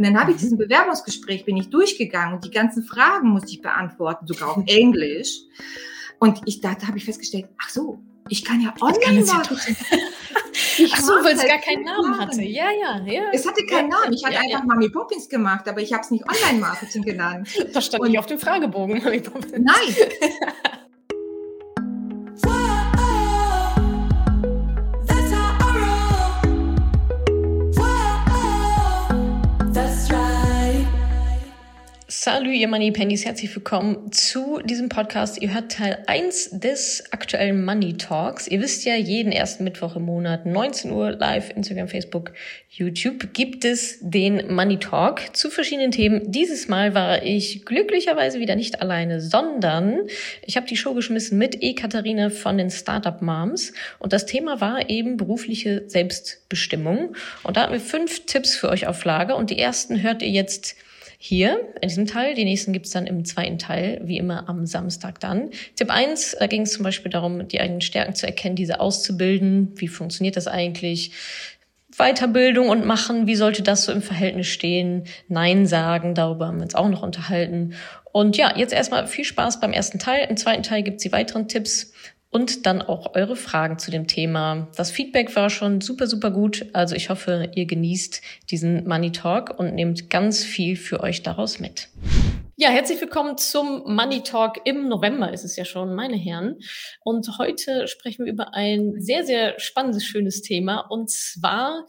Und dann habe ich diesen Bewerbungsgespräch, bin ich durchgegangen und die ganzen Fragen musste ich beantworten, sogar auf Englisch. Und ich da habe ich festgestellt, ach so, ich kann ja Online-Marketing. Ach so, weil es gar keinen Namen hatte. Ja, ja, ja. Es hatte keinen Namen. Ich hatte ja, einfach ja. Mami Poppins gemacht, aber ich habe es nicht Online-Marketing genannt. Das stand Und nicht auf dem Fragebogen, Mami Poppins. Nein. Salut, ihr Money Pennies, herzlich willkommen zu diesem Podcast. Ihr hört Teil 1 des aktuellen Money Talks. Ihr wisst ja, jeden ersten Mittwoch im Monat, 19 Uhr, live, Instagram, Facebook, YouTube, gibt es den Money Talk zu verschiedenen Themen. Dieses Mal war ich glücklicherweise wieder nicht alleine, sondern ich habe die Show geschmissen mit Ekaterine von den Startup Moms. Und das Thema war eben berufliche Selbstbestimmung. Und da hatten wir fünf Tipps für euch auf Lager. Und die ersten hört ihr jetzt hier in diesem Teil. Die nächsten gibt's dann im zweiten Teil, wie immer am Samstag dann. Tipp eins da ging es zum Beispiel darum, die eigenen Stärken zu erkennen, diese auszubilden. Wie funktioniert das eigentlich? Weiterbildung und machen, wie sollte das so im Verhältnis stehen? Nein sagen, darüber haben wir uns auch noch unterhalten. Und ja, jetzt erstmal viel Spaß beim ersten Teil. Im zweiten Teil gibt's die weiteren Tipps und dann auch eure Fragen zu dem Thema. Das Feedback war schon super, super gut. Also ich hoffe, ihr genießt diesen Money Talk und nehmt ganz viel für euch daraus mit. Ja, herzlich willkommen zum Money Talk. Im November ist es ja schon, meine Herren. Und heute sprechen wir über ein sehr, sehr spannendes, schönes Thema. Und zwar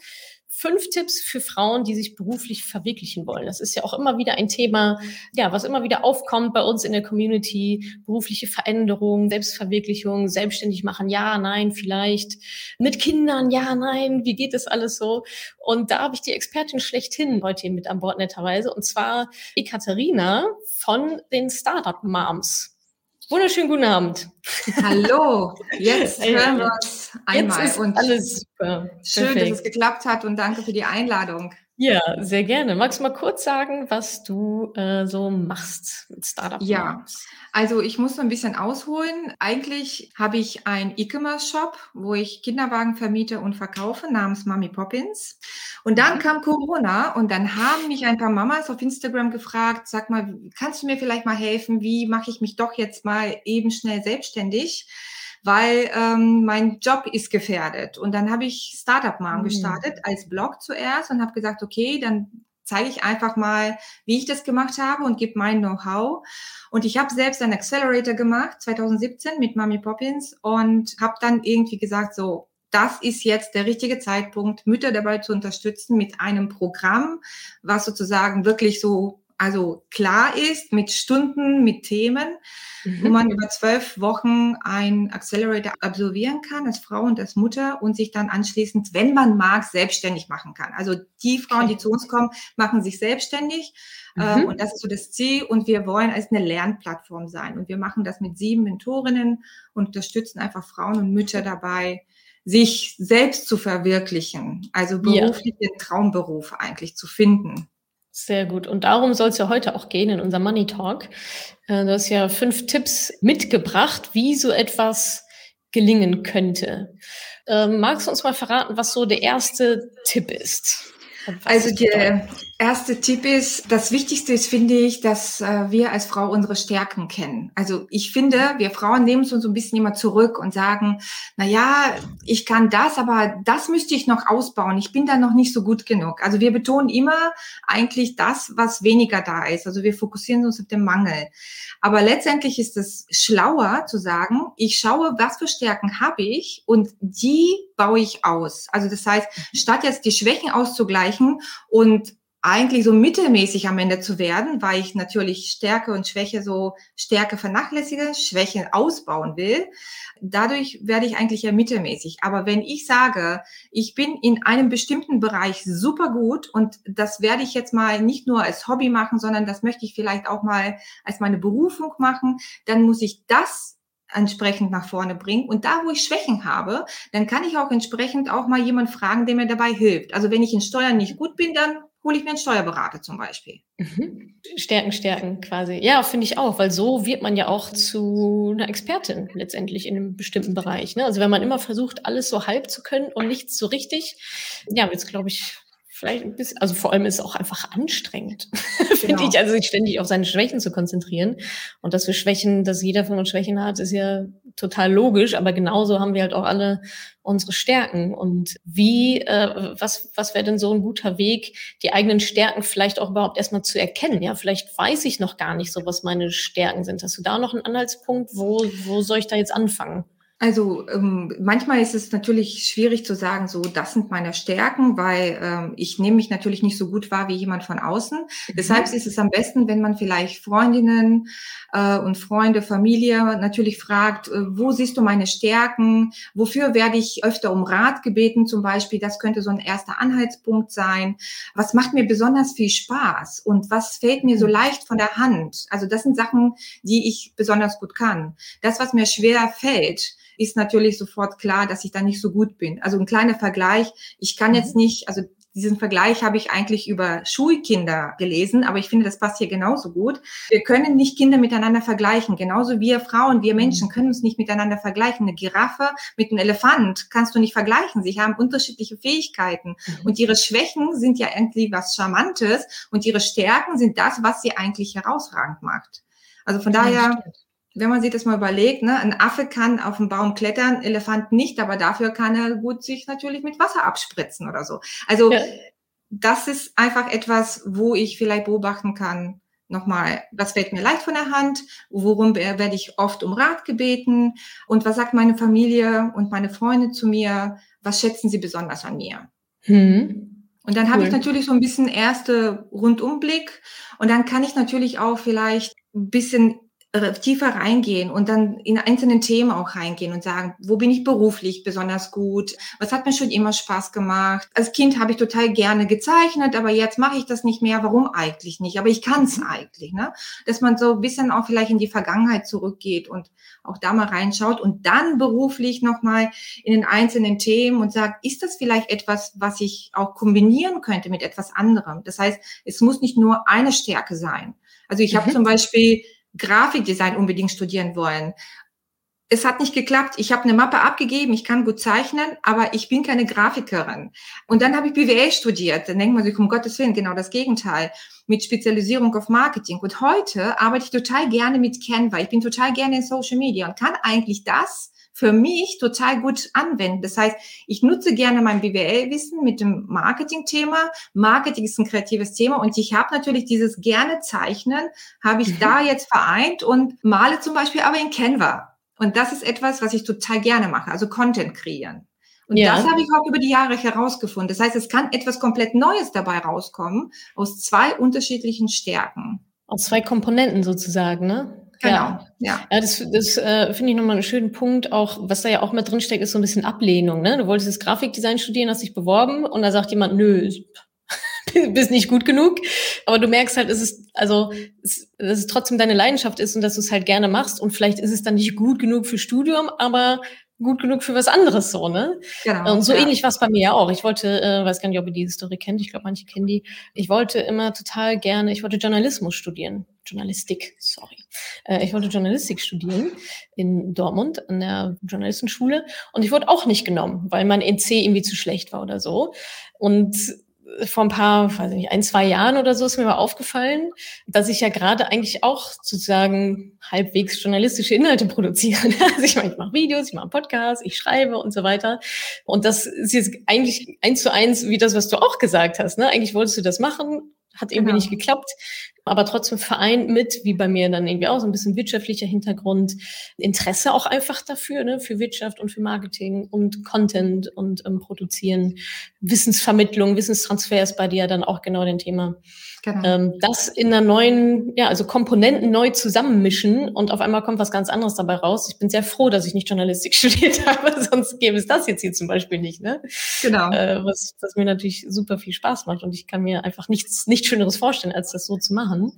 fünf Tipps für Frauen, die sich beruflich verwirklichen wollen. Das ist ja auch immer wieder ein Thema, ja, was immer wieder aufkommt bei uns in der Community. Berufliche Veränderung, Selbstverwirklichung, selbstständig machen, ja, nein, vielleicht. Mit Kindern, ja, nein, wie geht das alles so? Und da habe ich die Expertin schlechthin heute mit an Bord netterweise, und zwar Ekaterina von den Startup Moms. Wunderschönen guten Abend. Hallo, jetzt hören wir uns einmal. Jetzt ist und alles super. Schön, Perfekt. dass es geklappt hat und danke für die Einladung. Ja, sehr gerne. Magst du mal kurz sagen, was du äh, so machst mit Startup? Ja, also ich muss so ein bisschen ausholen. Eigentlich habe ich einen E-Commerce-Shop, wo ich Kinderwagen vermiete und verkaufe, namens Mami Poppins. Und dann mhm. kam Corona und dann haben mich ein paar Mamas auf Instagram gefragt, sag mal, kannst du mir vielleicht mal helfen? Wie mache ich mich doch jetzt mal eben schnell selbstständig? Weil ähm, mein Job ist gefährdet. Und dann habe ich Startup Mom mhm. gestartet als Blog zuerst und habe gesagt, okay, dann zeige ich einfach mal, wie ich das gemacht habe und gebe mein Know-how. Und ich habe selbst einen Accelerator gemacht, 2017 mit Mami Poppins und habe dann irgendwie gesagt, so, das ist jetzt der richtige Zeitpunkt, Mütter dabei zu unterstützen mit einem Programm, was sozusagen wirklich so also klar ist, mit Stunden, mit Themen, mhm. wo man über zwölf Wochen ein Accelerator absolvieren kann als Frau und als Mutter und sich dann anschließend, wenn man mag, selbstständig machen kann. Also die Frauen, die zu uns kommen, machen sich selbstständig äh, mhm. und das ist so das Ziel und wir wollen als eine Lernplattform sein und wir machen das mit sieben Mentorinnen und unterstützen einfach Frauen und Mütter dabei, sich selbst zu verwirklichen, also beruflich ja. Traumberuf eigentlich zu finden. Sehr gut. Und darum soll es ja heute auch gehen in unserem Money Talk. Äh, du hast ja fünf Tipps mitgebracht, wie so etwas gelingen könnte. Ähm, magst du uns mal verraten, was so der erste Tipp ist? Also der erste Tipp ist, das Wichtigste ist, finde ich, dass äh, wir als Frau unsere Stärken kennen. Also ich finde, wir Frauen nehmen uns so ein bisschen immer zurück und sagen, na ja, ich kann das, aber das müsste ich noch ausbauen. Ich bin da noch nicht so gut genug. Also wir betonen immer eigentlich das, was weniger da ist. Also wir fokussieren uns auf den Mangel. Aber letztendlich ist es schlauer zu sagen, ich schaue, was für Stärken habe ich und die baue ich aus. Also das heißt, statt jetzt die Schwächen auszugleichen und eigentlich so mittelmäßig am Ende zu werden, weil ich natürlich Stärke und Schwäche so Stärke vernachlässige, Schwäche ausbauen will. Dadurch werde ich eigentlich ja mittelmäßig. Aber wenn ich sage, ich bin in einem bestimmten Bereich super gut und das werde ich jetzt mal nicht nur als Hobby machen, sondern das möchte ich vielleicht auch mal als meine Berufung machen, dann muss ich das entsprechend nach vorne bringen. Und da, wo ich Schwächen habe, dann kann ich auch entsprechend auch mal jemand fragen, der mir dabei hilft. Also wenn ich in Steuern nicht gut bin, dann hole ich mir einen Steuerberater zum Beispiel. Mhm. Stärken, stärken quasi. Ja, finde ich auch, weil so wird man ja auch zu einer Expertin letztendlich in einem bestimmten Bereich. Ne? Also wenn man immer versucht, alles so halb zu können und nichts so richtig, ja, es, glaube ich, vielleicht ein bisschen, also vor allem ist es auch einfach anstrengend, finde genau. ich, also sich ständig auf seine Schwächen zu konzentrieren. Und dass wir Schwächen, dass jeder von uns Schwächen hat, ist ja total logisch, aber genauso haben wir halt auch alle unsere Stärken. Und wie, äh, was, was wäre denn so ein guter Weg, die eigenen Stärken vielleicht auch überhaupt erstmal zu erkennen? Ja, vielleicht weiß ich noch gar nicht so, was meine Stärken sind. Hast du da noch einen Anhaltspunkt? Wo, wo soll ich da jetzt anfangen? Also ähm, manchmal ist es natürlich schwierig zu sagen, so das sind meine Stärken, weil ähm, ich nehme mich natürlich nicht so gut wahr wie jemand von außen. Mhm. Deshalb ist es am besten, wenn man vielleicht Freundinnen äh, und Freunde, Familie natürlich fragt, äh, wo siehst du meine Stärken? Wofür werde ich öfter um Rat gebeten zum Beispiel? Das könnte so ein erster Anhaltspunkt sein. Was macht mir besonders viel Spaß und was fällt mir so mhm. leicht von der Hand? Also das sind Sachen, die ich besonders gut kann. Das, was mir schwer fällt, ist natürlich sofort klar, dass ich da nicht so gut bin. Also ein kleiner Vergleich. Ich kann jetzt mhm. nicht, also diesen Vergleich habe ich eigentlich über Schulkinder gelesen, aber ich finde, das passt hier genauso gut. Wir können nicht Kinder miteinander vergleichen. Genauso wir Frauen, wir Menschen mhm. können uns nicht miteinander vergleichen. Eine Giraffe mit einem Elefant kannst du nicht vergleichen. Sie haben unterschiedliche Fähigkeiten. Mhm. Und ihre Schwächen sind ja irgendwie was Charmantes und ihre Stärken sind das, was sie eigentlich herausragend macht. Also von daher, wenn man sich das mal überlegt, ne, ein Affe kann auf den Baum klettern, Elefant nicht, aber dafür kann er gut sich natürlich mit Wasser abspritzen oder so. Also ja. das ist einfach etwas, wo ich vielleicht beobachten kann, nochmal, was fällt mir leicht von der Hand, worum werde ich oft um Rat gebeten und was sagt meine Familie und meine Freunde zu mir, was schätzen sie besonders an mir. Hm. Und dann cool. habe ich natürlich so ein bisschen erste Rundumblick und dann kann ich natürlich auch vielleicht ein bisschen tiefer reingehen und dann in einzelnen Themen auch reingehen und sagen, wo bin ich beruflich besonders gut? Was hat mir schon immer Spaß gemacht? Als Kind habe ich total gerne gezeichnet, aber jetzt mache ich das nicht mehr. Warum eigentlich nicht? Aber ich kann es eigentlich, ne? Dass man so ein bisschen auch vielleicht in die Vergangenheit zurückgeht und auch da mal reinschaut und dann beruflich nochmal in den einzelnen Themen und sagt, ist das vielleicht etwas, was ich auch kombinieren könnte mit etwas anderem? Das heißt, es muss nicht nur eine Stärke sein. Also ich mhm. habe zum Beispiel Grafikdesign unbedingt studieren wollen. Es hat nicht geklappt. Ich habe eine Mappe abgegeben, ich kann gut zeichnen, aber ich bin keine Grafikerin. Und dann habe ich BWL studiert. Dann denkt man sich, um Gottes Willen, genau das Gegenteil, mit Spezialisierung auf Marketing. Und heute arbeite ich total gerne mit Canva. Ich bin total gerne in Social Media und kann eigentlich das, für mich total gut anwenden. Das heißt, ich nutze gerne mein BWL-Wissen mit dem Marketing-Thema. Marketing ist ein kreatives Thema und ich habe natürlich dieses gerne zeichnen, habe ich mhm. da jetzt vereint und male zum Beispiel aber in Canva. Und das ist etwas, was ich total gerne mache, also Content kreieren. Und ja. das habe ich auch über die Jahre herausgefunden. Das heißt, es kann etwas komplett Neues dabei rauskommen, aus zwei unterschiedlichen Stärken. Aus zwei Komponenten sozusagen, ne? Genau, ja. Ja, das, das äh, finde ich nochmal einen schönen Punkt. Auch, was da ja auch mit drinsteckt, ist so ein bisschen Ablehnung. Ne? Du wolltest das Grafikdesign studieren, hast dich beworben und da sagt jemand, nö, bist nicht gut genug. Aber du merkst halt, es ist, also, es, dass es trotzdem deine Leidenschaft ist und dass du es halt gerne machst. Und vielleicht ist es dann nicht gut genug für Studium, aber gut genug für was anderes so, ne? Genau. Und so ja. ähnlich war es bei mir ja auch. Ich wollte, äh, weiß gar nicht, ob ihr die Story kennt, ich glaube, manche kennen die. Ich wollte immer total gerne, ich wollte Journalismus studieren. Journalistik, sorry. Äh, ich wollte Journalistik studieren in Dortmund an der Journalistenschule und ich wurde auch nicht genommen, weil mein NC irgendwie zu schlecht war oder so. Und vor ein paar, weiß ich nicht, ein, zwei Jahren oder so ist mir mal aufgefallen, dass ich ja gerade eigentlich auch sozusagen halbwegs journalistische Inhalte produziere. Also ich meine, ich mache Videos, ich mache Podcasts, ich schreibe und so weiter. Und das ist jetzt eigentlich eins zu eins wie das, was du auch gesagt hast. Ne? Eigentlich wolltest du das machen, hat irgendwie genau. nicht geklappt aber trotzdem vereint mit, wie bei mir dann irgendwie auch so ein bisschen wirtschaftlicher Hintergrund, Interesse auch einfach dafür, ne, für Wirtschaft und für Marketing und Content und ähm, Produzieren, Wissensvermittlung, Wissenstransfers bei dir dann auch genau den Thema. Genau. Ähm, das in einer neuen, ja, also Komponenten neu zusammenmischen und auf einmal kommt was ganz anderes dabei raus. Ich bin sehr froh, dass ich nicht Journalistik studiert habe, sonst gäbe es das jetzt hier zum Beispiel nicht, ne? Genau. Äh, was, was mir natürlich super viel Spaß macht und ich kann mir einfach nichts, nichts Schöneres vorstellen, als das so zu machen machen.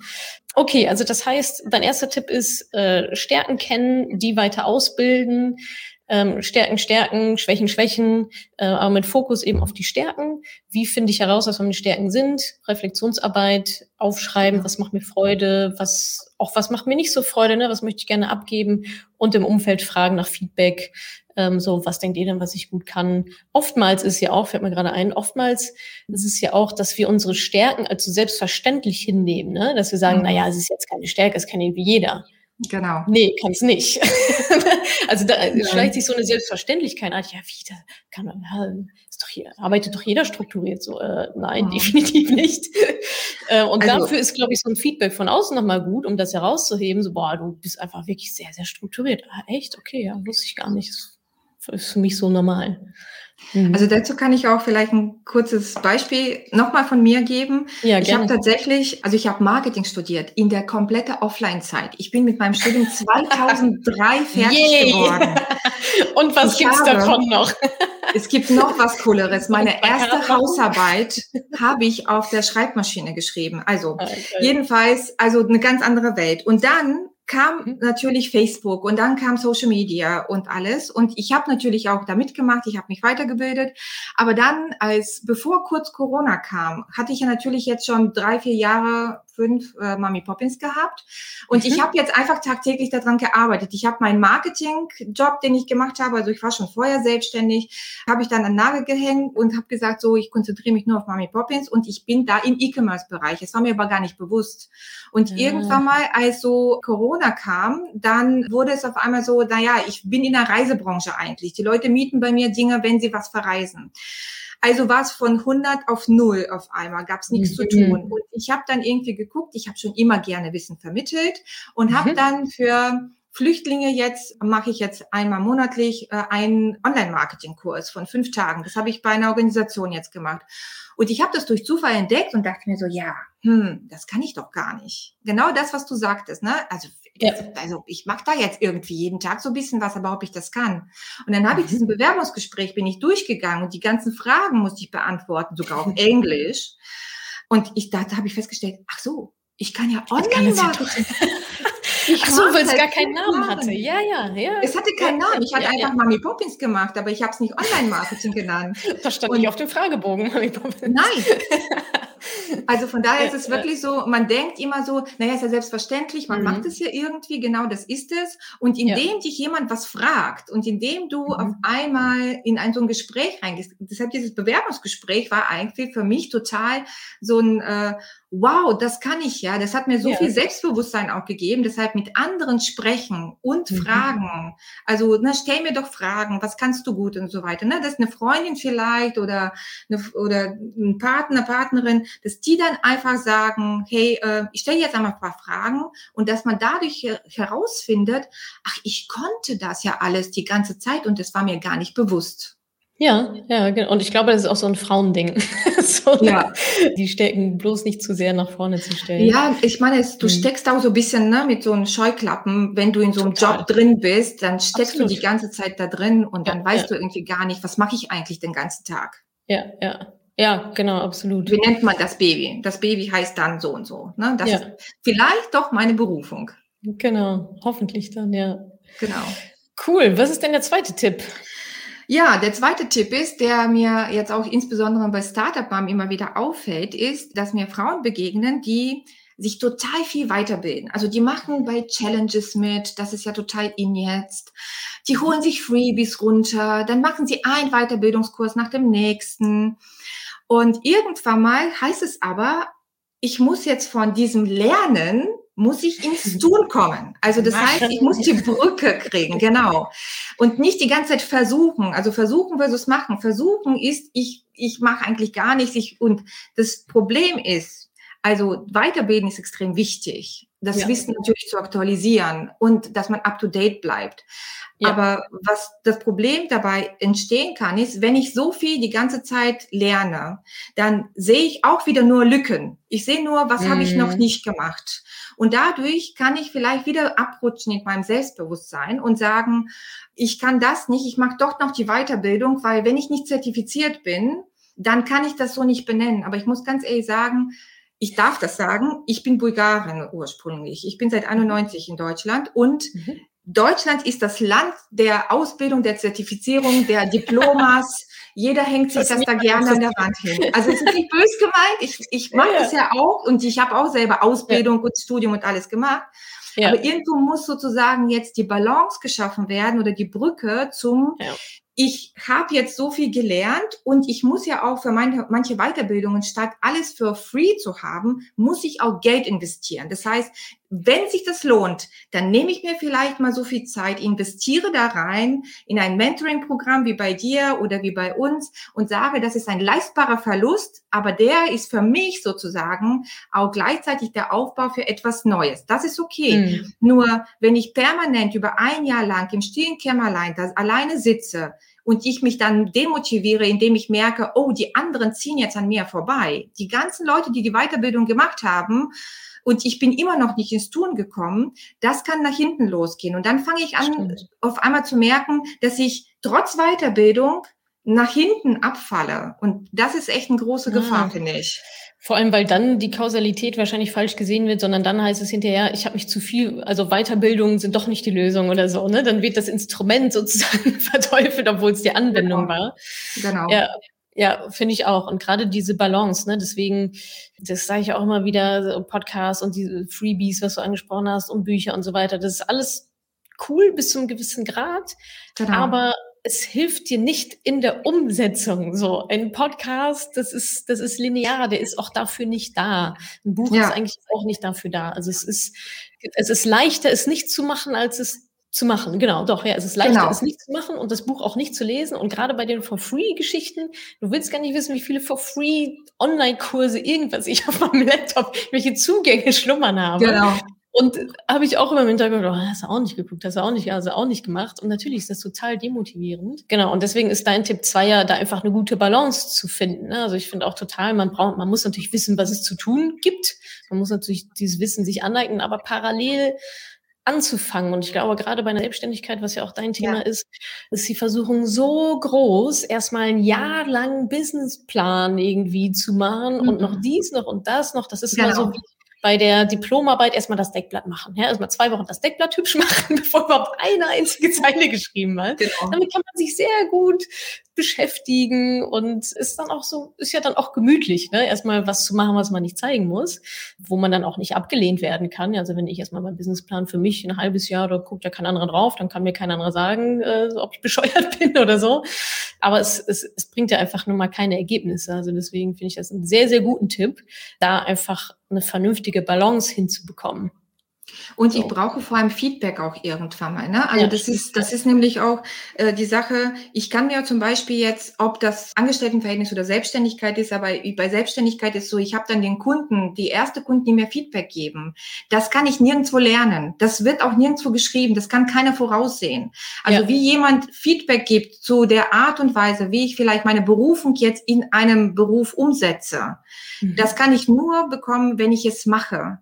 Okay, also das heißt, dein erster Tipp ist äh, Stärken kennen, die weiter ausbilden. Ähm, Stärken, Stärken, Schwächen, Schwächen, äh, aber mit Fokus eben auf die Stärken. Wie finde ich heraus, was meine Stärken sind? Reflexionsarbeit, aufschreiben, was macht mir Freude, was auch was macht mir nicht so Freude, ne? was möchte ich gerne abgeben und im Umfeld fragen nach Feedback. Ähm, so, was denkt ihr denn, was ich gut kann? Oftmals ist ja auch, fällt mir gerade ein, oftmals ist es ja auch, dass wir unsere Stärken als so selbstverständlich hinnehmen, ne? dass wir sagen, mhm. naja, es ist jetzt keine Stärke, es kann irgendwie jeder. Genau. Nee, kann es nicht. also da ja. schleicht sich so eine Selbstverständlichkeit an. Ja, wie, da kann man, ist doch hier, arbeitet doch jeder strukturiert so. Äh, nein, mhm. definitiv nicht. äh, und also, dafür ist, glaube ich, so ein Feedback von außen nochmal gut, um das herauszuheben. So, boah, du bist einfach wirklich sehr, sehr strukturiert. Ah, echt? Okay, ja, wusste ich gar nicht. Das ist für mich so normal. Mhm. Also dazu kann ich auch vielleicht ein kurzes Beispiel nochmal von mir geben. Ja, ich habe tatsächlich, also ich habe Marketing studiert in der komplette Offline-Zeit. Ich bin mit meinem Studium 2003 fertig yeah. geworden. Und was gibt es davon noch? Es gibt noch was Cooleres. Meine erste Hausarbeit habe ich auf der Schreibmaschine geschrieben. Also ah, okay. jedenfalls, also eine ganz andere Welt. Und dann kam mhm. natürlich Facebook und dann kam Social Media und alles. Und ich habe natürlich auch da mitgemacht, ich habe mich weitergebildet. Aber dann, als bevor kurz Corona kam, hatte ich ja natürlich jetzt schon drei, vier Jahre fünf äh, Mami Poppins gehabt. Und mhm. ich habe jetzt einfach tagtäglich daran gearbeitet. Ich habe meinen Marketing-Job, den ich gemacht habe, also ich war schon vorher selbstständig, habe ich dann an Nagel gehängt und habe gesagt, so, ich konzentriere mich nur auf Mami Poppins und ich bin da im E-Commerce-Bereich. Es war mir aber gar nicht bewusst. Und ja. irgendwann mal, als so Corona kam, dann wurde es auf einmal so, naja, ich bin in der Reisebranche eigentlich. Die Leute mieten bei mir Dinge, wenn sie was verreisen. Also war es von 100 auf 0 auf einmal, gab es nichts mhm. zu tun. Und ich habe dann irgendwie geguckt, ich habe schon immer gerne Wissen vermittelt und mhm. habe dann für Flüchtlinge jetzt mache ich jetzt einmal monatlich äh, einen Online-Marketing-Kurs von fünf Tagen. Das habe ich bei einer Organisation jetzt gemacht. Und ich habe das durch Zufall entdeckt und dachte mir so, ja, hm, das kann ich doch gar nicht. Genau das, was du sagtest, ne? Also, ja. also ich mache da jetzt irgendwie jeden Tag so ein bisschen was, aber ob ich das kann. Und dann habe ich mhm. diesen Bewerbungsgespräch, bin ich durchgegangen und die ganzen Fragen musste ich beantworten, sogar auf Englisch. Und ich da habe ich festgestellt, ach so, ich kann ja Online-Marketing. Ach so, weil es halt gar keinen Namen, Namen hatte. Ja, ja, ja. Es hatte keinen Namen. Ich hatte ja, einfach ja. Mami Poppins gemacht, aber ich habe es nicht Online-Marketing genannt. Das stand Und nicht auf dem Fragebogen, Mami Poppins. Nein. Also von daher ist es wirklich so, man denkt immer so, naja, ist ja selbstverständlich, man mhm. macht es ja irgendwie, genau das ist es. Und indem ja. dich jemand was fragt und indem du mhm. auf einmal in ein so ein Gespräch reingehst, deshalb dieses Bewerbungsgespräch war eigentlich für mich total so ein äh, wow, das kann ich ja. Das hat mir so ja. viel Selbstbewusstsein auch gegeben. Deshalb mit anderen sprechen und mhm. fragen. Also, na, stell mir doch Fragen. Was kannst du gut und so weiter. Ne? Das ist eine Freundin vielleicht oder, eine, oder ein Partner, Partnerin, dass die dann einfach sagen, hey, äh, ich stelle jetzt einmal ein paar Fragen und dass man dadurch herausfindet, ach, ich konnte das ja alles die ganze Zeit und das war mir gar nicht bewusst. Ja, ja, genau. Und ich glaube, das ist auch so ein Frauending. so, ja. Die Stecken bloß nicht zu sehr nach vorne zu stellen. Ja, ich meine, du mhm. steckst auch so ein bisschen ne, mit so einem Scheuklappen. Wenn du in so einem Total. Job drin bist, dann steckst Absolut. du die ganze Zeit da drin und ja, dann weißt ja. du irgendwie gar nicht, was mache ich eigentlich den ganzen Tag. Ja, ja. Ja, genau, absolut. Wie nennt man das Baby? Das Baby heißt dann so und so. Ne? Das ja. ist vielleicht doch meine Berufung. Genau, hoffentlich dann, ja. Genau. Cool. Was ist denn der zweite Tipp? Ja, der zweite Tipp ist, der mir jetzt auch insbesondere bei Startup Mom immer wieder auffällt, ist, dass mir Frauen begegnen, die sich total viel weiterbilden. Also die machen bei Challenges mit, das ist ja total in jetzt. Die holen sich Freebies runter, dann machen sie einen Weiterbildungskurs nach dem nächsten. Und irgendwann mal heißt es aber, ich muss jetzt von diesem Lernen muss ich ins Tun kommen. Also das heißt, ich muss die Brücke kriegen, genau. Und nicht die ganze Zeit versuchen. Also versuchen versus machen. Versuchen ist, ich, ich mache eigentlich gar nichts. Ich, und das Problem ist, also Weiterbilden ist extrem wichtig. Das ja. Wissen natürlich zu aktualisieren und dass man up to date bleibt. Ja. Aber was das Problem dabei entstehen kann, ist, wenn ich so viel die ganze Zeit lerne, dann sehe ich auch wieder nur Lücken. Ich sehe nur, was mhm. habe ich noch mhm. nicht gemacht. Und dadurch kann ich vielleicht wieder abrutschen in meinem Selbstbewusstsein und sagen, ich kann das nicht, ich mache doch noch die Weiterbildung, weil wenn ich nicht zertifiziert bin, dann kann ich das so nicht benennen. Aber ich muss ganz ehrlich sagen, ich darf das sagen, ich bin Bulgarin ursprünglich. Ich bin seit 91 in Deutschland und mhm Deutschland ist das Land der Ausbildung, der Zertifizierung, der Diplomas. Jeder hängt sich das, das da gerne an der Wand hin. Also es ist nicht böse gemeint. Ich, ich mache ja, das ja auch und ich habe auch selber Ausbildung ja. und Studium und alles gemacht. Ja. Aber irgendwo muss sozusagen jetzt die Balance geschaffen werden oder die Brücke zum, ja ich habe jetzt so viel gelernt und ich muss ja auch für meine, manche Weiterbildungen, statt alles für free zu haben, muss ich auch Geld investieren. Das heißt, wenn sich das lohnt, dann nehme ich mir vielleicht mal so viel Zeit, investiere da rein in ein Mentoring-Programm wie bei dir oder wie bei uns und sage, das ist ein leistbarer Verlust, aber der ist für mich sozusagen auch gleichzeitig der Aufbau für etwas Neues. Das ist okay. Mhm. Nur wenn ich permanent über ein Jahr lang im stillen Kämmerlein das alleine sitze, und ich mich dann demotiviere, indem ich merke, oh, die anderen ziehen jetzt an mir vorbei. Die ganzen Leute, die die Weiterbildung gemacht haben, und ich bin immer noch nicht ins Tun gekommen, das kann nach hinten losgehen. Und dann fange ich an, Stimmt. auf einmal zu merken, dass ich trotz Weiterbildung nach hinten abfalle. Und das ist echt eine große Gefahr, ah. finde ich. Vor allem, weil dann die Kausalität wahrscheinlich falsch gesehen wird, sondern dann heißt es hinterher, ich habe mich zu viel, also Weiterbildungen sind doch nicht die Lösung oder so, ne? Dann wird das Instrument sozusagen verteufelt, obwohl es die Anwendung genau. war. Genau. Ja, ja, finde ich auch. Und gerade diese Balance, ne, deswegen, das sage ich auch immer wieder, Podcasts und diese Freebies, was du angesprochen hast, und Bücher und so weiter, das ist alles cool bis zu einem gewissen Grad. Genau. Aber es hilft dir nicht in der Umsetzung. So ein Podcast, das ist, das ist linear, der ist auch dafür nicht da. Ein Buch ja. ist eigentlich auch nicht dafür da. Also es ist, es ist leichter, es nicht zu machen, als es zu machen. Genau, doch, ja, es ist leichter, genau. es nicht zu machen und das Buch auch nicht zu lesen. Und gerade bei den For-Free-Geschichten, du willst gar nicht wissen, wie viele For-Free Online-Kurse, irgendwas ich auf meinem Laptop, welche Zugänge schlummern habe. Genau. Und habe ich auch immer im Hintergrund, oh, hast du auch nicht geguckt, hast du auch nicht, also auch nicht gemacht. Und natürlich ist das total demotivierend. Genau. Und deswegen ist dein Tipp zwei ja, da einfach eine gute Balance zu finden. Ne? Also ich finde auch total, man braucht, man muss natürlich wissen, was es zu tun gibt. Man muss natürlich dieses Wissen sich aneignen, aber parallel anzufangen. Und ich glaube, gerade bei einer Selbstständigkeit, was ja auch dein Thema ja. ist, ist die Versuchung so groß, erstmal ein Jahr lang Businessplan irgendwie zu machen mhm. und noch dies noch und das noch. Das ist genau. immer so wie bei der Diplomarbeit erstmal das Deckblatt machen. Ja, erstmal zwei Wochen das Deckblatt hübsch machen, bevor überhaupt eine einzige Zeile geschrieben hat. Genau. Damit kann man sich sehr gut beschäftigen und ist dann auch so, ist ja dann auch gemütlich, ne? erstmal was zu machen, was man nicht zeigen muss, wo man dann auch nicht abgelehnt werden kann. Also wenn ich erstmal meinen Businessplan für mich ein halbes Jahr, da guckt ja kein anderer drauf, dann kann mir kein anderer sagen, äh, ob ich bescheuert bin oder so. Aber es, es, es bringt ja einfach nur mal keine Ergebnisse. Also deswegen finde ich das einen sehr, sehr guten Tipp, da einfach eine vernünftige Balance hinzubekommen. Und ich brauche vor allem Feedback auch irgendwann mal. Ne? Also das ist, das ist nämlich auch äh, die Sache. Ich kann mir zum Beispiel jetzt, ob das Angestelltenverhältnis oder Selbstständigkeit ist, aber bei Selbstständigkeit ist so, ich habe dann den Kunden, die erste Kunden, die mir Feedback geben. Das kann ich nirgendwo lernen. Das wird auch nirgendwo geschrieben. Das kann keiner voraussehen. Also ja. wie jemand Feedback gibt zu der Art und Weise, wie ich vielleicht meine Berufung jetzt in einem Beruf umsetze, mhm. das kann ich nur bekommen, wenn ich es mache.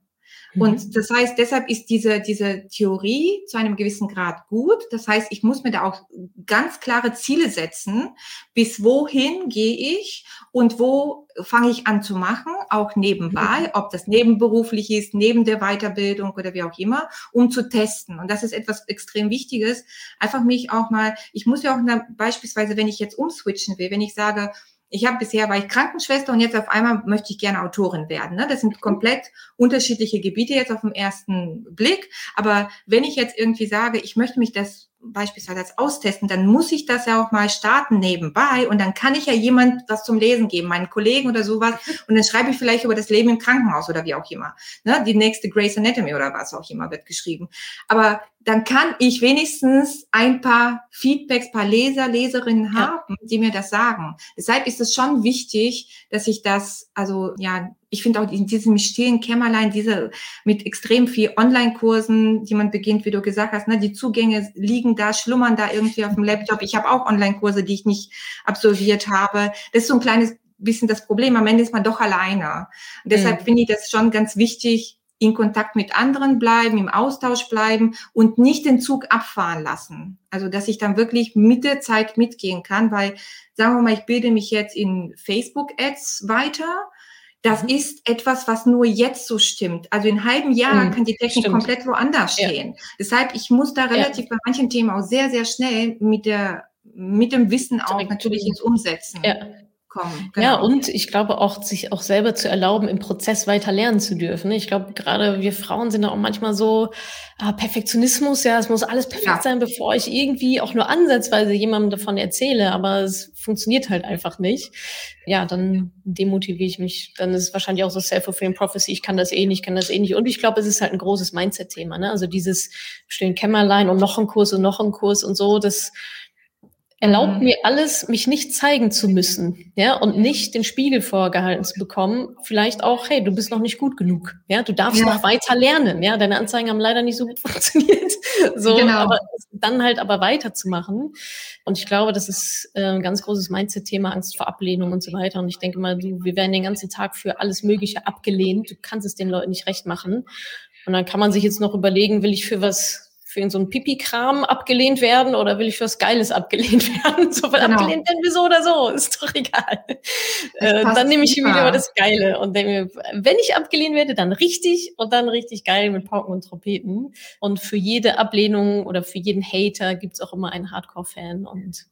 Und mhm. das heißt, deshalb ist diese, diese Theorie zu einem gewissen Grad gut. Das heißt, ich muss mir da auch ganz klare Ziele setzen. Bis wohin gehe ich und wo fange ich an zu machen, auch nebenbei, mhm. ob das nebenberuflich ist, neben der Weiterbildung oder wie auch immer, um zu testen. Und das ist etwas extrem Wichtiges. Einfach mich auch mal, ich muss ja auch beispielsweise, wenn ich jetzt umswitchen will, wenn ich sage, ich habe bisher war ich Krankenschwester und jetzt auf einmal möchte ich gerne Autorin werden. Ne? Das sind komplett unterschiedliche Gebiete jetzt auf den ersten Blick. Aber wenn ich jetzt irgendwie sage, ich möchte mich das beispielsweise als austesten, dann muss ich das ja auch mal starten nebenbei und dann kann ich ja jemand was zum Lesen geben, meinen Kollegen oder sowas und dann schreibe ich vielleicht über das Leben im Krankenhaus oder wie auch immer. Ne? Die nächste Grace Anatomy oder was auch immer wird geschrieben. Aber dann kann ich wenigstens ein paar Feedbacks, paar Leser, Leserinnen ja. haben, die mir das sagen. Deshalb ist es schon wichtig, dass ich das, also ja, ich finde auch in diesem stillen Kämmerlein, diese mit extrem viel Online-Kursen, die man beginnt, wie du gesagt hast, ne, die Zugänge liegen da, schlummern da irgendwie auf dem Laptop. Ich habe auch Online-Kurse, die ich nicht absolviert habe. Das ist so ein kleines bisschen das Problem. Am Ende ist man doch alleine. Und deshalb mhm. finde ich das schon ganz wichtig, in Kontakt mit anderen bleiben, im Austausch bleiben und nicht den Zug abfahren lassen. Also, dass ich dann wirklich mit der Zeit mitgehen kann, weil, sagen wir mal, ich bilde mich jetzt in Facebook-Ads weiter das mhm. ist etwas, was nur jetzt so stimmt. Also in halben Jahr mhm, kann die Technik stimmt. komplett woanders stehen. Ja. Deshalb, ich muss da relativ ja. bei manchen Themen auch sehr, sehr schnell mit der, mit dem Wissen auch natürlich ins Umsetzen. Ja kommen. Genau. Ja, und ich glaube auch, sich auch selber zu erlauben, im Prozess weiter lernen zu dürfen. Ich glaube, gerade wir Frauen sind auch manchmal so, ah, Perfektionismus, ja, es muss alles perfekt ja. sein, bevor ich irgendwie auch nur ansatzweise jemandem davon erzähle, aber es funktioniert halt einfach nicht. Ja, dann demotiviere ich mich. Dann ist es wahrscheinlich auch so self-fulfilling prophecy, ich kann das eh nicht, kann das eh nicht. Und ich glaube, es ist halt ein großes Mindset-Thema, ne? Also dieses stillen Kämmerlein und noch ein Kurs und noch ein Kurs und so, das erlaubt mhm. mir alles, mich nicht zeigen zu müssen, ja, und nicht den Spiegel vorgehalten zu bekommen. Vielleicht auch, hey, du bist noch nicht gut genug, ja, du darfst ja. noch weiter lernen, ja, deine Anzeigen haben leider nicht so gut funktioniert, so, genau. aber dann halt aber weiterzumachen. Und ich glaube, das ist äh, ein ganz großes Mindset-Thema, Angst vor Ablehnung und so weiter. Und ich denke mal, du, wir werden den ganzen Tag für alles Mögliche abgelehnt. Du kannst es den Leuten nicht recht machen. Und dann kann man sich jetzt noch überlegen, will ich für was für so einen Pipi-Kram abgelehnt werden oder will ich für was Geiles abgelehnt werden? So, genau. abgelehnt werden wir so oder so, ist doch egal. Äh, dann nehme ich immer wieder das Geile und denke mir, wenn ich abgelehnt werde, dann richtig und dann richtig geil mit Pauken und Trompeten. Und für jede Ablehnung oder für jeden Hater gibt's auch immer einen Hardcore-Fan und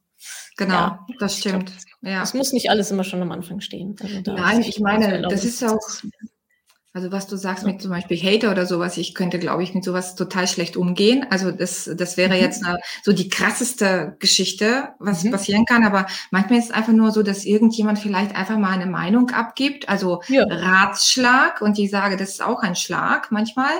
Genau, ja, das stimmt. ja. Es muss nicht alles immer schon am Anfang stehen. Also Nein, ich meine, das ist auch, also was du sagst mit zum Beispiel Hater oder sowas, ich könnte, glaube ich, mit sowas total schlecht umgehen. Also das, das wäre mhm. jetzt eine, so die krasseste Geschichte, was mhm. passieren kann. Aber manchmal ist es einfach nur so, dass irgendjemand vielleicht einfach mal eine Meinung abgibt, also ja. Ratschlag. Und ich sage, das ist auch ein Schlag manchmal.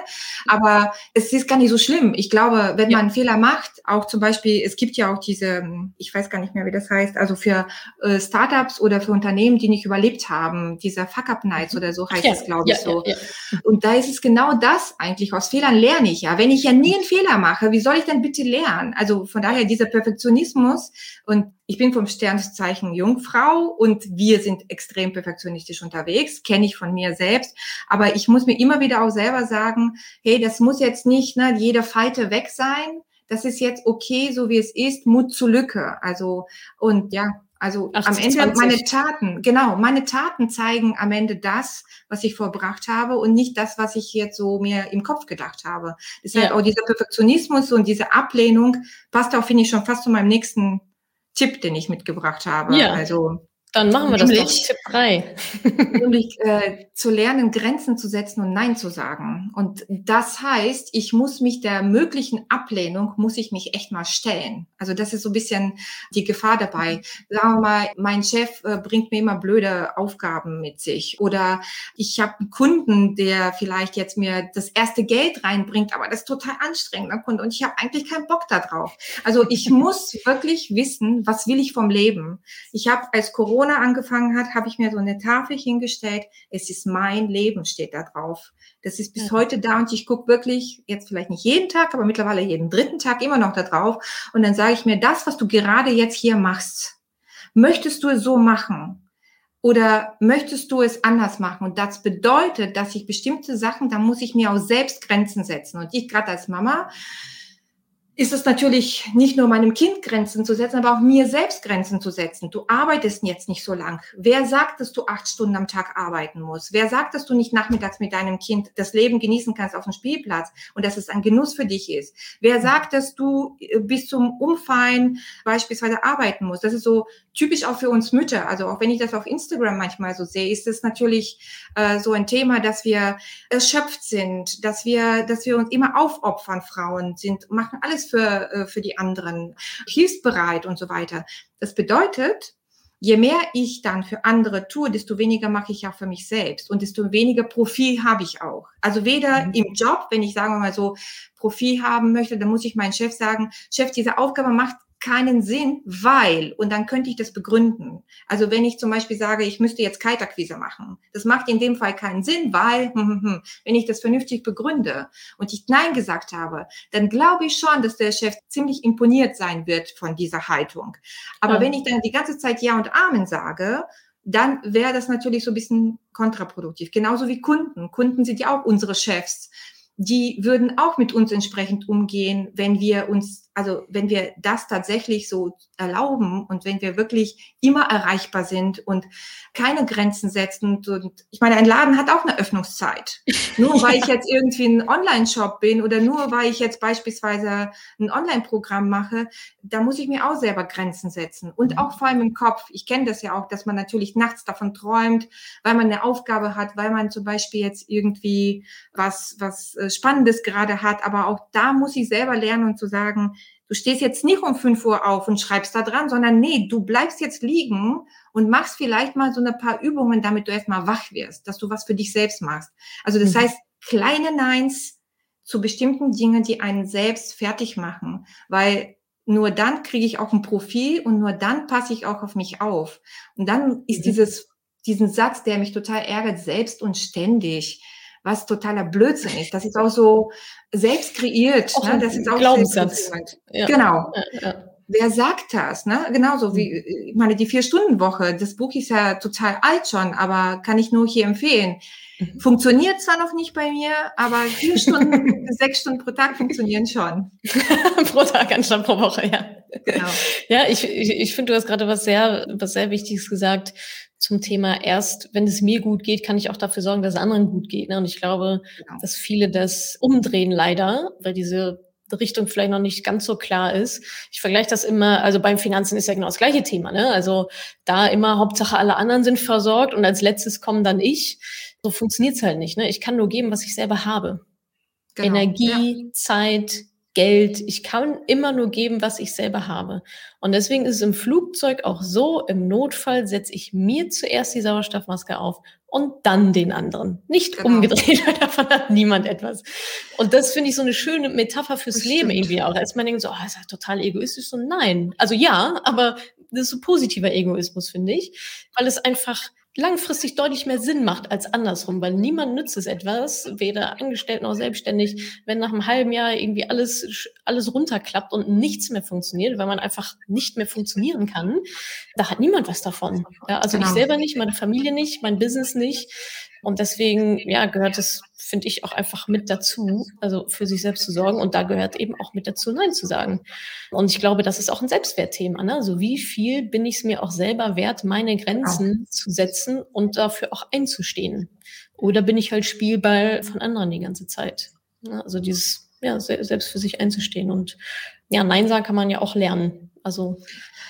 Aber es ist gar nicht so schlimm. Ich glaube, wenn ja. man einen Fehler macht, auch zum Beispiel, es gibt ja auch diese, ich weiß gar nicht mehr, wie das heißt, also für äh, Startups oder für Unternehmen, die nicht überlebt haben, dieser Fuck-Up-Nights mhm. oder so heißt ja. es, glaube ich, so. Ja. Und da ist es genau das eigentlich. Aus Fehlern lerne ich ja. Wenn ich ja nie einen Fehler mache, wie soll ich denn bitte lernen? Also von daher dieser Perfektionismus und ich bin vom Sternzeichen Jungfrau und wir sind extrem perfektionistisch unterwegs, kenne ich von mir selbst. Aber ich muss mir immer wieder auch selber sagen, hey, das muss jetzt nicht ne, jede Falte weg sein. Das ist jetzt okay, so wie es ist. Mut zur Lücke. Also und ja, also 80, am Ende 20. meine Taten, genau, meine Taten zeigen am Ende das, was ich vorbracht habe und nicht das, was ich jetzt so mir im Kopf gedacht habe. Deshalb ja. auch dieser Perfektionismus und diese Ablehnung passt auch, finde ich, schon fast zu meinem nächsten Tipp, den ich mitgebracht habe. Ja. Also dann machen wir nämlich, das doch. Tipp 3. nämlich äh, zu lernen, Grenzen zu setzen und Nein zu sagen. Und das heißt, ich muss mich der möglichen Ablehnung, muss ich mich echt mal stellen. Also das ist so ein bisschen die Gefahr dabei. Sagen wir mal, mein Chef äh, bringt mir immer blöde Aufgaben mit sich. Oder ich habe einen Kunden, der vielleicht jetzt mir das erste Geld reinbringt, aber das ist total anstrengend, der Kunde. Und ich habe eigentlich keinen Bock darauf. Also ich muss wirklich wissen, was will ich vom Leben. Ich habe als Corona Corona angefangen hat, habe ich mir so eine Tafel hingestellt. Es ist mein Leben, steht da drauf. Das ist bis ja. heute da und ich gucke wirklich, jetzt vielleicht nicht jeden Tag, aber mittlerweile jeden dritten Tag immer noch da drauf. Und dann sage ich mir, das, was du gerade jetzt hier machst, möchtest du es so machen? Oder möchtest du es anders machen? Und das bedeutet, dass ich bestimmte Sachen, da muss ich mir auch selbst Grenzen setzen. Und ich gerade als Mama, ist es natürlich nicht nur meinem Kind Grenzen zu setzen, aber auch mir selbst Grenzen zu setzen. Du arbeitest jetzt nicht so lang. Wer sagt, dass du acht Stunden am Tag arbeiten musst? Wer sagt, dass du nicht nachmittags mit deinem Kind das Leben genießen kannst auf dem Spielplatz und dass es ein Genuss für dich ist? Wer sagt, dass du äh, bis zum Umfallen beispielsweise arbeiten musst? Das ist so typisch auch für uns Mütter. Also auch wenn ich das auf Instagram manchmal so sehe, ist es natürlich äh, so ein Thema, dass wir erschöpft sind, dass wir, dass wir uns immer aufopfern, Frauen sind, machen alles für, äh, für die anderen, hilfsbereit und so weiter. Das bedeutet, je mehr ich dann für andere tue, desto weniger mache ich auch für mich selbst und desto weniger Profil habe ich auch. Also weder mhm. im Job, wenn ich sagen wir mal so Profil haben möchte, dann muss ich meinen Chef sagen, Chef, diese Aufgabe macht keinen Sinn, weil, und dann könnte ich das begründen. Also wenn ich zum Beispiel sage, ich müsste jetzt Kaltakquise machen, das macht in dem Fall keinen Sinn, weil, hm, hm, hm, wenn ich das vernünftig begründe und ich Nein gesagt habe, dann glaube ich schon, dass der Chef ziemlich imponiert sein wird von dieser Haltung. Aber ja. wenn ich dann die ganze Zeit Ja und Amen sage, dann wäre das natürlich so ein bisschen kontraproduktiv. Genauso wie Kunden. Kunden sind ja auch unsere Chefs. Die würden auch mit uns entsprechend umgehen, wenn wir uns also wenn wir das tatsächlich so erlauben und wenn wir wirklich immer erreichbar sind und keine Grenzen setzen und ich meine, ein Laden hat auch eine Öffnungszeit. Nur weil ich jetzt irgendwie ein Online-Shop bin oder nur weil ich jetzt beispielsweise ein Online-Programm mache, da muss ich mir auch selber Grenzen setzen und auch vor allem im Kopf. Ich kenne das ja auch, dass man natürlich nachts davon träumt, weil man eine Aufgabe hat, weil man zum Beispiel jetzt irgendwie was, was äh, Spannendes gerade hat, aber auch da muss ich selber lernen und zu sagen, du stehst jetzt nicht um fünf Uhr auf und schreibst da dran, sondern nee, du bleibst jetzt liegen und machst vielleicht mal so ein paar Übungen, damit du erstmal wach wirst, dass du was für dich selbst machst. Also das mhm. heißt, kleine Neins zu bestimmten Dingen, die einen selbst fertig machen, weil nur dann kriege ich auch ein Profil und nur dann passe ich auch auf mich auf. Und dann ist mhm. dieses, diesen Satz, der mich total ärgert, selbst und ständig was totaler Blödsinn ist. Das ist auch so selbst kreiert. ne? Das ist auch Glaubenssatz. Ja. Genau. Ja, ja. Wer sagt das? Ne? Genauso wie, hm. ich meine, die Vier-Stunden-Woche, das Buch ist ja total alt schon, aber kann ich nur hier empfehlen. Mhm. Funktioniert zwar noch nicht bei mir, aber vier Stunden, sechs Stunden pro Tag funktionieren schon. pro Tag anstatt pro Woche, ja. Genau. Ja, ich, ich, ich finde, du hast gerade was sehr, was sehr Wichtiges gesagt zum Thema erst, wenn es mir gut geht, kann ich auch dafür sorgen, dass es anderen gut geht. Ne? Und ich glaube, genau. dass viele das umdrehen leider, weil diese Richtung vielleicht noch nicht ganz so klar ist. Ich vergleiche das immer, also beim Finanzen ist ja genau das gleiche Thema. Ne? Also da immer Hauptsache alle anderen sind versorgt und als letztes kommen dann ich. So funktioniert's halt nicht. Ne? Ich kann nur geben, was ich selber habe. Genau. Energie, ja. Zeit, Geld. Ich kann immer nur geben, was ich selber habe. Und deswegen ist es im Flugzeug auch so, im Notfall setze ich mir zuerst die Sauerstoffmaske auf und dann den anderen. Nicht genau. umgedreht, weil davon hat niemand etwas. Und das finde ich so eine schöne Metapher fürs das Leben stimmt. irgendwie auch. Als man denkt so, oh, ist ja total egoistisch. So nein. Also ja, aber das ist so positiver Egoismus, finde ich. Weil es einfach langfristig deutlich mehr Sinn macht als andersrum, weil niemand nützt es etwas, weder angestellt noch selbstständig, wenn nach einem halben Jahr irgendwie alles, alles runterklappt und nichts mehr funktioniert, weil man einfach nicht mehr funktionieren kann. Da hat niemand was davon. Ja, also genau. ich selber nicht, meine Familie nicht, mein Business nicht. Und deswegen, ja, gehört es, finde ich, auch einfach mit dazu, also für sich selbst zu sorgen. Und da gehört eben auch mit dazu, Nein zu sagen. Und ich glaube, das ist auch ein Selbstwertthema. Ne? Also wie viel bin ich es mir auch selber wert, meine Grenzen ja. zu setzen und dafür auch einzustehen? Oder bin ich halt Spielball von anderen die ganze Zeit? Ne? Also dieses, ja, selbst für sich einzustehen. Und ja, Nein sagen kann man ja auch lernen. Also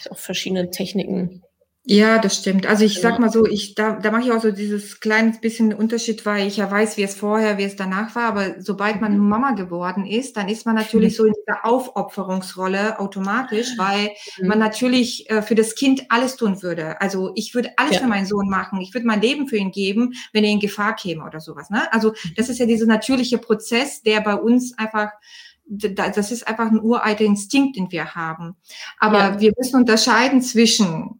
auch verschiedene Techniken ja, das stimmt. Also ich sag mal so, ich da, da mache ich auch so dieses kleines bisschen Unterschied, weil ich ja weiß, wie es vorher, wie es danach war. Aber sobald man mhm. Mama geworden ist, dann ist man natürlich so in dieser Aufopferungsrolle automatisch, weil mhm. man natürlich äh, für das Kind alles tun würde. Also ich würde alles ja. für meinen Sohn machen. Ich würde mein Leben für ihn geben, wenn er in Gefahr käme oder sowas. Ne? Also mhm. das ist ja dieser natürliche Prozess, der bei uns einfach das ist einfach ein uralter Instinkt, den wir haben. Aber ja. wir müssen unterscheiden zwischen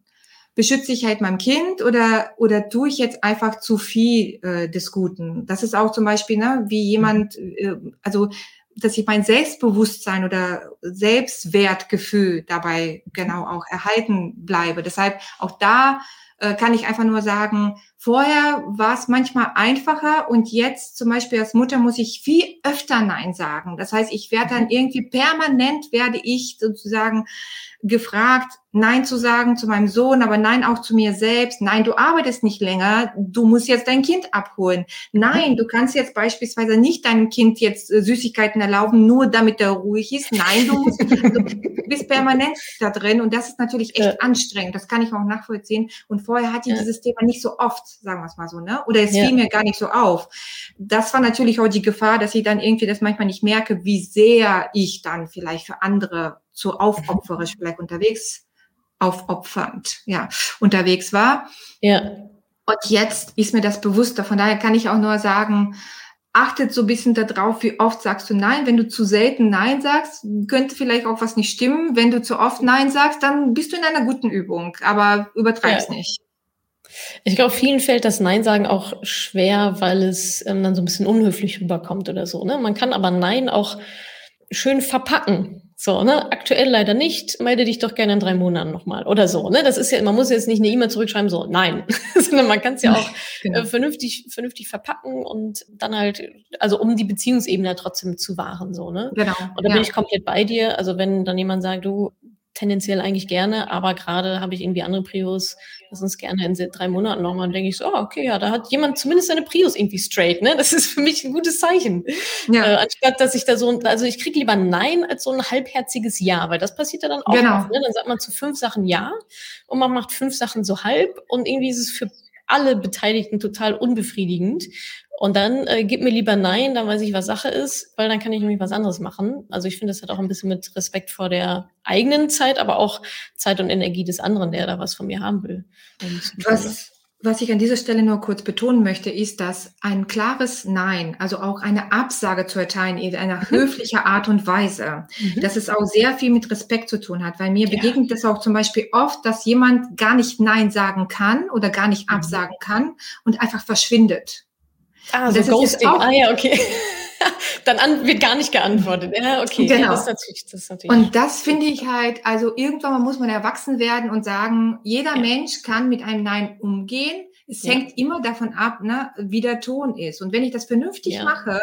beschütze ich halt mein Kind oder, oder tue ich jetzt einfach zu viel äh, des Guten? Das ist auch zum Beispiel, ne, wie jemand, äh, also dass ich mein Selbstbewusstsein oder Selbstwertgefühl dabei genau auch erhalten bleibe. Deshalb auch da äh, kann ich einfach nur sagen, vorher war es manchmal einfacher und jetzt zum Beispiel als Mutter muss ich viel öfter Nein sagen. Das heißt, ich werde dann irgendwie permanent werde ich sozusagen gefragt, Nein zu sagen zu meinem Sohn, aber Nein auch zu mir selbst. Nein, du arbeitest nicht länger, du musst jetzt dein Kind abholen. Nein, du kannst jetzt beispielsweise nicht deinem Kind jetzt äh, Süßigkeiten erlauben, nur damit er ruhig ist. Nein, du musst, du bist permanent da drin und das ist natürlich echt ja. anstrengend. Das kann ich auch nachvollziehen. Und vorher hatte ich ja. dieses Thema nicht so oft, sagen wir es mal so, ne? Oder es ja. fiel mir gar nicht so auf. Das war natürlich auch die Gefahr, dass ich dann irgendwie das manchmal nicht merke, wie sehr ich dann vielleicht für andere zu aufopferisch vielleicht unterwegs aufopfernd, ja, unterwegs war. Ja. Und jetzt ist mir das bewusster. Von daher kann ich auch nur sagen, achtet so ein bisschen darauf, wie oft sagst du Nein. Wenn du zu selten Nein sagst, könnte vielleicht auch was nicht stimmen. Wenn du zu oft Nein sagst, dann bist du in einer guten Übung, aber übertreib's ja. nicht. Ich glaube, vielen fällt das Nein sagen auch schwer, weil es ähm, dann so ein bisschen unhöflich rüberkommt oder so. Ne? Man kann aber Nein auch schön verpacken. So, ne? Aktuell leider nicht. Melde dich doch gerne in drei Monaten nochmal oder so. Ne? Das ist ja, man muss jetzt nicht eine E-Mail zurückschreiben, so, nein. Sondern man kann es ja auch genau. äh, vernünftig, vernünftig verpacken und dann halt also um die Beziehungsebene trotzdem zu wahren, so, ne? Genau. Und da ja. bin ich komplett bei dir. Also wenn dann jemand sagt, du, tendenziell eigentlich gerne, aber gerade habe ich irgendwie andere Prios, lass uns gerne in drei Monaten nochmal, und denke ich so, oh, okay, ja, da hat jemand zumindest seine Prios irgendwie straight, ne? Das ist für mich ein gutes Zeichen. Ja. Äh, anstatt, dass ich da so, also ich kriege lieber Nein als so ein halbherziges Ja, weil das passiert ja dann auch genau. oft, ne? Dann sagt man zu fünf Sachen Ja und man macht fünf Sachen so halb und irgendwie ist es für alle Beteiligten total unbefriedigend. Und dann äh, gib mir lieber Nein, dann weiß ich, was Sache ist, weil dann kann ich nämlich was anderes machen. Also ich finde, das hat auch ein bisschen mit Respekt vor der eigenen Zeit, aber auch Zeit und Energie des anderen, der da was von mir haben will. was, was ich an dieser Stelle nur kurz betonen möchte, ist, dass ein klares Nein, also auch eine Absage zu erteilen in einer mhm. höflicher Art und Weise, mhm. dass es auch sehr viel mit Respekt zu tun hat, weil mir ja. begegnet das auch zum Beispiel oft, dass jemand gar nicht Nein sagen kann oder gar nicht mhm. absagen kann und einfach verschwindet. Ah, so Ghosting. Ah ja, okay. Dann an, wird gar nicht geantwortet. Ja, okay. Genau. Ja, das ist natürlich, das und das finde ich halt, also irgendwann mal muss man erwachsen werden und sagen, jeder ja. Mensch kann mit einem Nein umgehen. Es ja. hängt immer davon ab, ne, wie der Ton ist. Und wenn ich das vernünftig ja. mache,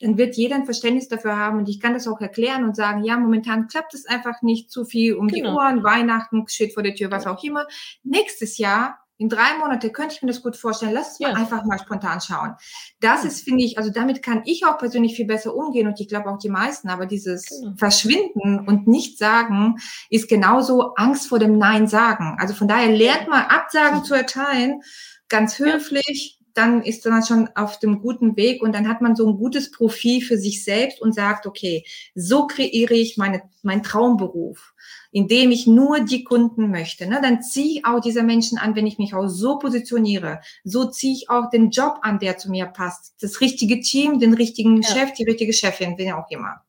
dann wird jeder ein Verständnis dafür haben und ich kann das auch erklären und sagen, ja, momentan klappt es einfach nicht zu viel um genau. die Ohren, Weihnachten steht vor der Tür, was auch immer. Nächstes Jahr in drei Monate könnte ich mir das gut vorstellen. Lass es ja. mal einfach mal spontan schauen. Das ist, finde ich, also damit kann ich auch persönlich viel besser umgehen und ich glaube auch die meisten. Aber dieses genau. Verschwinden und nicht sagen ist genauso Angst vor dem Nein sagen. Also von daher lernt mal Absagen zu erteilen, ganz höflich. Dann ist man schon auf dem guten Weg und dann hat man so ein gutes Profil für sich selbst und sagt, okay, so kreiere ich meine, meinen Traumberuf indem ich nur die Kunden möchte, ne, dann ziehe ich auch diese Menschen an, wenn ich mich auch so positioniere. So ziehe ich auch den Job an, der zu mir passt. Das richtige Team, den richtigen ja. Chef, die richtige Chefin, wen auch immer.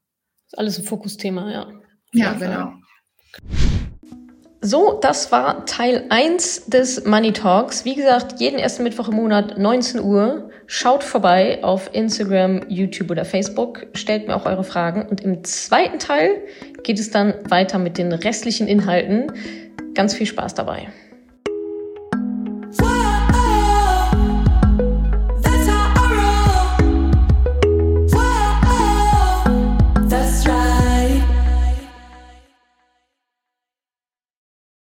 Das ist alles ein Fokusthema, ja. Ja, genau. So, das war Teil 1 des Money Talks. Wie gesagt, jeden ersten Mittwoch im Monat 19 Uhr. Schaut vorbei auf Instagram, YouTube oder Facebook. Stellt mir auch eure Fragen. Und im zweiten Teil geht es dann weiter mit den restlichen Inhalten. Ganz viel Spaß dabei.